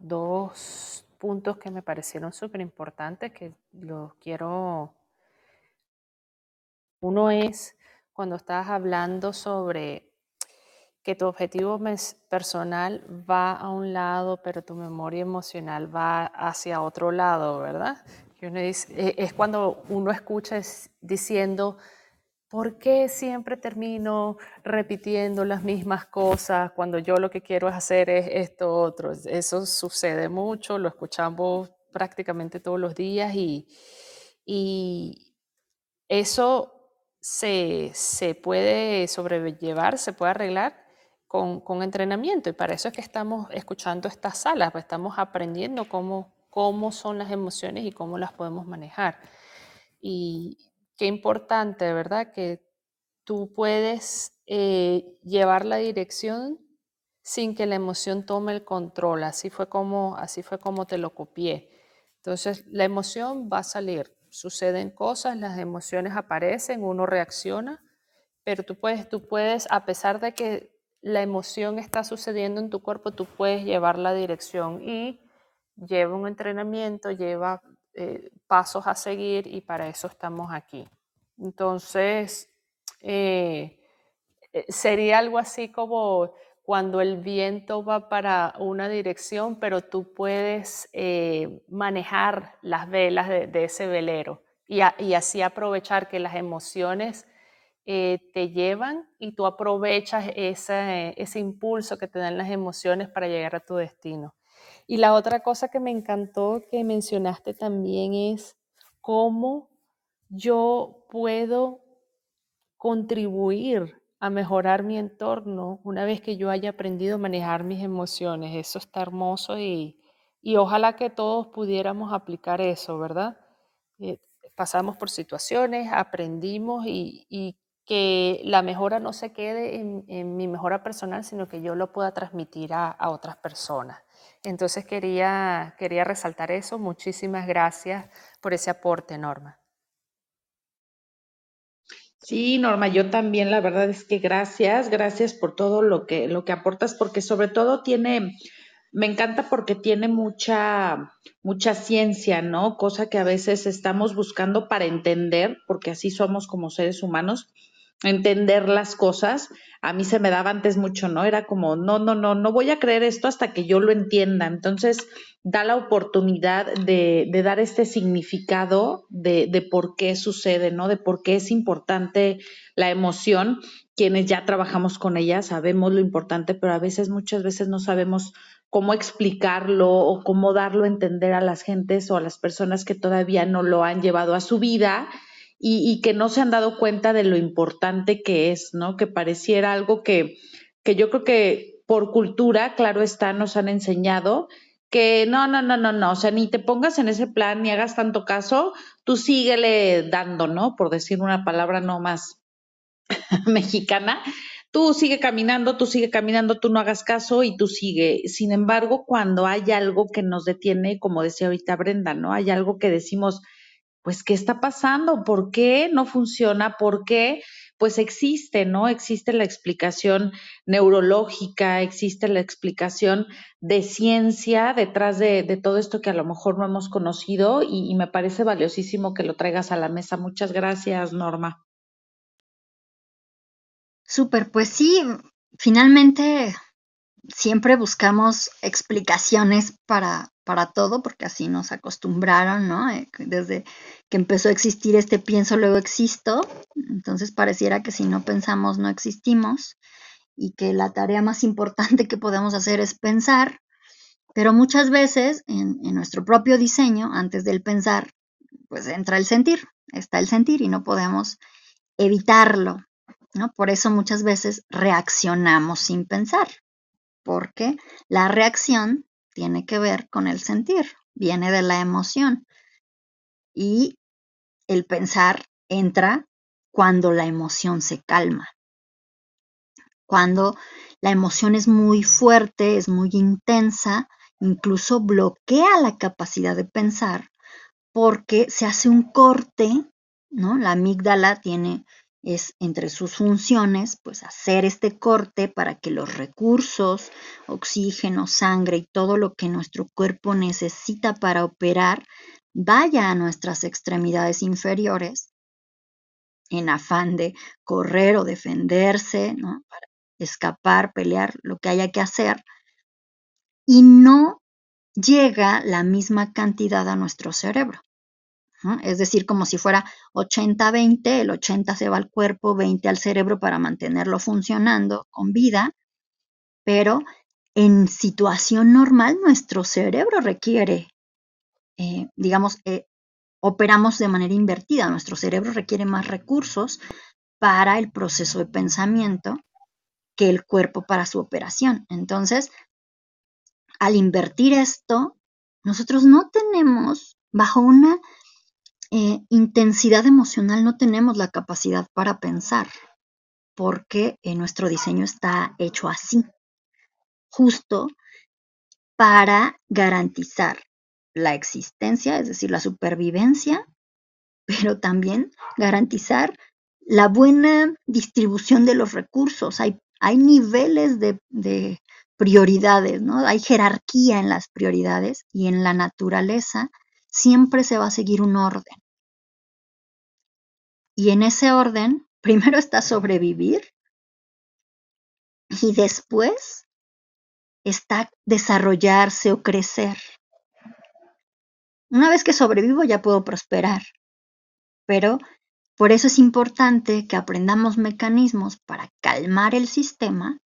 dos, puntos que me parecieron súper importantes que los quiero. Uno es cuando estabas hablando sobre que tu objetivo personal va a un lado, pero tu memoria emocional va hacia otro lado, ¿verdad? E, es cuando uno escucha diciendo, ¿por qué siempre termino repitiendo las mismas cosas cuando yo lo que quiero hacer es esto otro? Eso sucede mucho, lo escuchamos prácticamente todos los días y, y eso se, se puede sobrellevar, se puede arreglar con, entrenamiento y para eso es que estamos escuchando estas salas, pues estamos aprendiendo cómo, cómo son las emociones y cómo las podemos manejar. Y qué importante, ¿verdad? Que tú puedes eh, llevar la dirección sin que la emoción tome el control. Así fue como, así fue como te lo copié. Entonces, la emoción va a salir. Suceden cosas, las emociones aparecen, uno reacciona, pero tú puedes, tú puedes, a pesar de que la emoción está sucediendo en tu cuerpo, tú puedes llevar la dirección y lleva un entrenamiento, lleva eh, pasos a seguir y para eso estamos aquí. Entonces, eh, eh, sería algo así como cuando el viento va para una dirección, pero tú puedes manejar las velas de, ese velero y, y así aprovechar que las emociones eh, te llevan y tú aprovechas ese, ese impulso que te dan las emociones para llegar a tu destino. Y la otra cosa que me encantó que mencionaste también es cómo yo puedo contribuir a mejorar mi entorno una vez que yo haya aprendido a manejar mis emociones. Eso está hermoso y, y ojalá que todos pudiéramos aplicar eso, ¿verdad? Eh, pasamos por situaciones, aprendimos y que la mejora no se quede en, mi mejora personal, sino que yo lo pueda transmitir a, otras personas. Entonces quería, quería resaltar eso. Muchísimas gracias por ese aporte, Norma. Sí, Norma, yo también, la verdad es que gracias, gracias por todo lo que, lo que aportas, porque sobre todo tiene, me encanta porque tiene mucha, mucha ciencia, ¿no? Cosa que a veces estamos buscando para entender, porque así somos como seres humanos, entender las cosas, a mí se me daba antes mucho, ¿no? Era como, no, no, no, no voy a creer esto hasta que yo lo entienda. Entonces, da la oportunidad de, de dar este significado de, de, por qué sucede, ¿no? De por qué es importante la emoción. Quienes ya trabajamos con ella sabemos lo importante, pero a veces, muchas veces no sabemos cómo explicarlo o cómo darlo a entender a las gentes o a las personas que todavía no lo han llevado a su vida y, que no se han dado cuenta de lo importante que es, ¿no? Que pareciera algo que, que yo creo que por cultura, claro está, nos han enseñado que no, no, no, no, no, o sea, ni te pongas en ese plan, ni hagas tanto caso, tú síguele dando, ¿no? Por decir una palabra no más mexicana, tú sigue caminando, tú sigue caminando, tú no hagas caso y tú sigue. Sin embargo, cuando hay algo que nos detiene, como decía ahorita Brenda, ¿no? Hay algo que decimos, pues, ¿qué está pasando? ¿Por qué no funciona? ¿Por qué? Pues existe, ¿no? Existe la explicación neurológica, existe la explicación de ciencia detrás de, todo esto que a lo mejor no hemos conocido y, y me parece valiosísimo que lo traigas a la mesa. Muchas gracias, Norma. Súper, pues sí, finalmente siempre buscamos explicaciones para, para todo, porque así nos acostumbraron, ¿no? Eh, desde que empezó a existir este pienso, luego existo. Entonces pareciera que si no pensamos, no existimos y que la tarea más importante que podemos hacer es pensar, pero muchas veces en, en nuestro propio diseño, antes del pensar, pues entra el sentir, está el sentir y no podemos evitarlo, ¿no? Por eso muchas veces reaccionamos sin pensar, porque la reacción tiene que ver con el sentir, viene de la emoción. Y el pensar entra cuando la emoción se calma. Cuando la emoción es muy fuerte, es muy intensa, incluso bloquea la capacidad de pensar porque se hace un corte, ¿no? La amígdala tiene es entre sus funciones, pues hacer este corte para que los recursos, oxígeno, sangre y todo lo que nuestro cuerpo necesita para operar vaya a nuestras extremidades inferiores en afán de correr o defenderse, ¿no? escapar, pelear, lo que haya que hacer, y no llega la misma cantidad a nuestro cerebro. Es decir, como si fuera 80-20, el 80 se va al cuerpo, 20 al cerebro para mantenerlo funcionando con vida, pero en situación normal nuestro cerebro requiere, eh, digamos, eh, operamos de manera invertida, nuestro cerebro requiere más recursos para el proceso de pensamiento que el cuerpo para su operación. Entonces, al invertir esto, nosotros no tenemos bajo una eh, intensidad emocional no tenemos la capacidad para pensar, porque eh, nuestro diseño está hecho así, justo para garantizar la existencia, es decir, la supervivencia, pero también garantizar la buena distribución de los recursos. Hay, hay niveles de, de prioridades, ¿no? Hay jerarquía en las prioridades y en la naturaleza siempre se va a seguir un orden. Y en ese orden, primero está sobrevivir y después está desarrollarse o crecer. Una vez que sobrevivo ya puedo prosperar, pero por eso es importante que aprendamos mecanismos para calmar el sistema,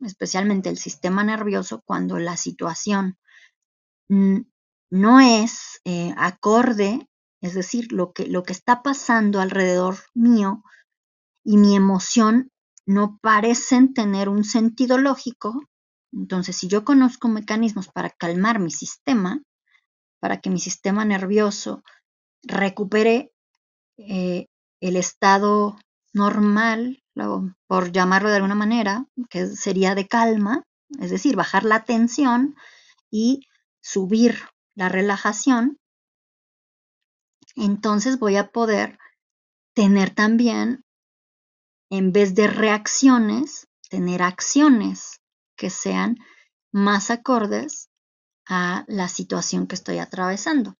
especialmente el sistema nervioso, cuando la situación no es eh, acorde es decir, lo que, lo que está pasando alrededor mío y mi emoción no parecen tener un sentido lógico. Entonces, si yo conozco mecanismos para calmar mi sistema, para que mi sistema nervioso recupere eh, el estado normal, por llamarlo de alguna manera, que sería de calma, es decir, bajar la tensión y subir la relajación, entonces voy a poder tener también, en vez de reacciones, tener acciones que sean más acordes a la situación que estoy atravesando.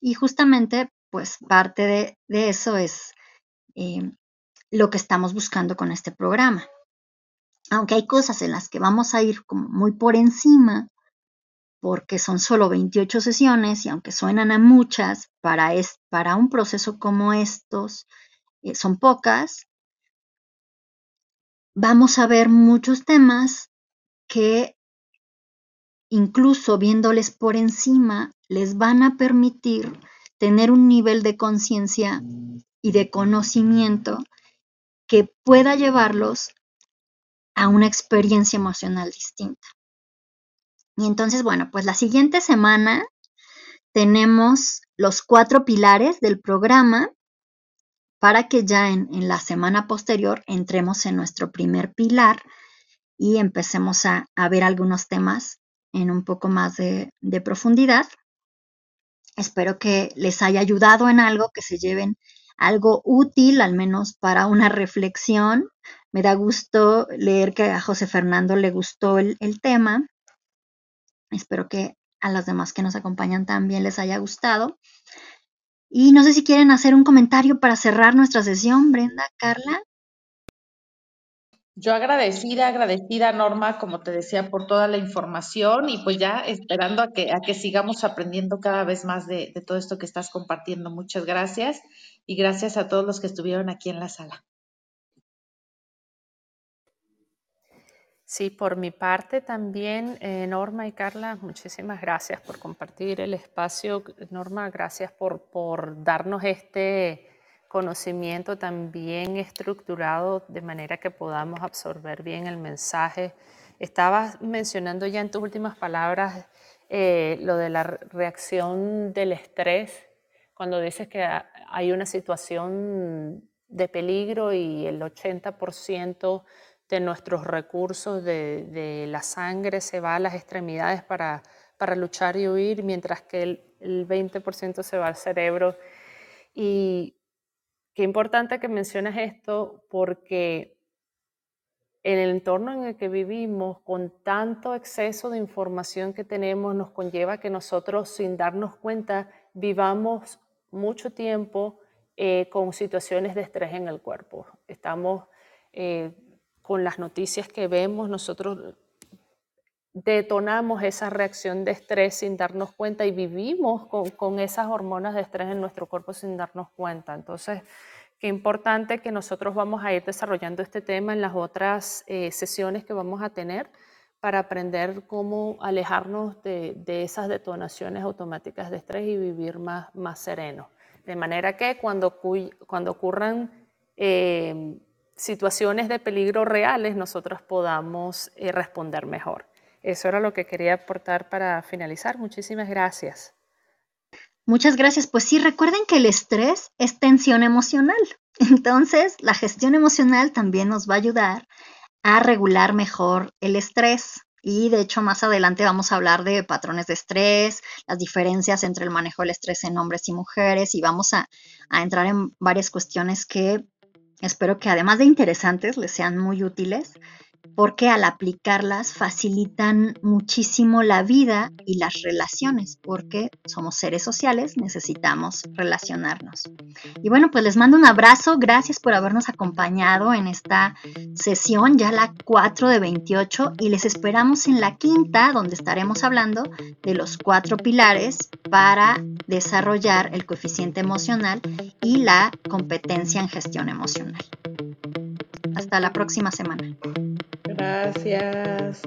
Y justamente, pues parte de, eso es eh, lo que estamos buscando con este programa. Aunque hay cosas en las que vamos a ir como muy por encima, porque son solo 28 sesiones y aunque suenan a muchas, para, es, para un proceso como estos eh, son pocas, vamos a ver muchos temas que incluso viéndoles por encima, les van a permitir tener un nivel de conciencia y de conocimiento que pueda llevarlos a una experiencia emocional distinta. Y entonces, bueno, pues la siguiente semana tenemos los cuatro pilares del programa para que ya en, la semana posterior entremos en nuestro primer pilar y empecemos a, ver algunos temas en un poco más de, profundidad. Espero que les haya ayudado en algo, que se lleven algo útil, al menos para una reflexión. Me da gusto leer que a José Fernando le gustó el, tema. Espero que a las demás que nos acompañan también les haya gustado. Y no sé si quieren hacer un comentario para cerrar nuestra sesión, Brenda, Carla. Yo agradecida, agradecida Norma, como te decía, por toda la información y pues ya esperando a que, a que sigamos aprendiendo cada vez más de, de todo esto que estás compartiendo. Muchas gracias y gracias a todos los que estuvieron aquí en la sala. Sí, por mi parte también, eh, Norma y Carla, muchísimas gracias por compartir el espacio. Norma, gracias por, por darnos este conocimiento también estructurado de manera que podamos absorber bien el mensaje. Estabas mencionando ya en tus últimas palabras eh, lo de la reacción del estrés, cuando dices que hay una situación de peligro y el 80% de nuestros recursos de, la sangre se va a las extremidades para, para luchar y huir, mientras que el, el 20% se va al cerebro. Y Qué importante que menciones esto porque en el entorno en el que vivimos, con tanto exceso de información que tenemos, nos conlleva que nosotros, sin darnos cuenta, vivamos mucho tiempo eh, con situaciones de estrés en el cuerpo. Estamos eh, con las noticias que vemos, nosotros detonamos esa reacción de estrés sin darnos cuenta y vivimos con, esas hormonas de estrés en nuestro cuerpo sin darnos cuenta. Entonces, qué importante que nosotros vamos a ir desarrollando este tema en las otras eh, sesiones que vamos a tener para aprender cómo alejarnos de, esas detonaciones automáticas de estrés y vivir más, más sereno. De manera que cuando, cuando ocurran eh, situaciones de peligro reales, nosotros podamos eh, responder mejor. Eso era lo que quería aportar para finalizar. Muchísimas gracias. Muchas gracias. Pues sí, recuerden que el estrés es tensión emocional. Entonces, la gestión emocional también nos va a ayudar a regular mejor el estrés. Y de hecho, más adelante vamos a hablar de patrones de estrés, las diferencias entre el manejo del estrés en hombres y mujeres y vamos a, a entrar en varias cuestiones que espero que además de interesantes les sean muy útiles porque al aplicarlas facilitan muchísimo la vida y las relaciones, porque somos seres sociales, necesitamos relacionarnos. Y bueno, pues les mando un abrazo, gracias por habernos acompañado en esta sesión, ya la 4 de 28, y les esperamos en la quinta, donde estaremos hablando de los cuatro pilares para desarrollar el coeficiente emocional y la competencia en gestión emocional. Hasta la próxima semana. Gracias.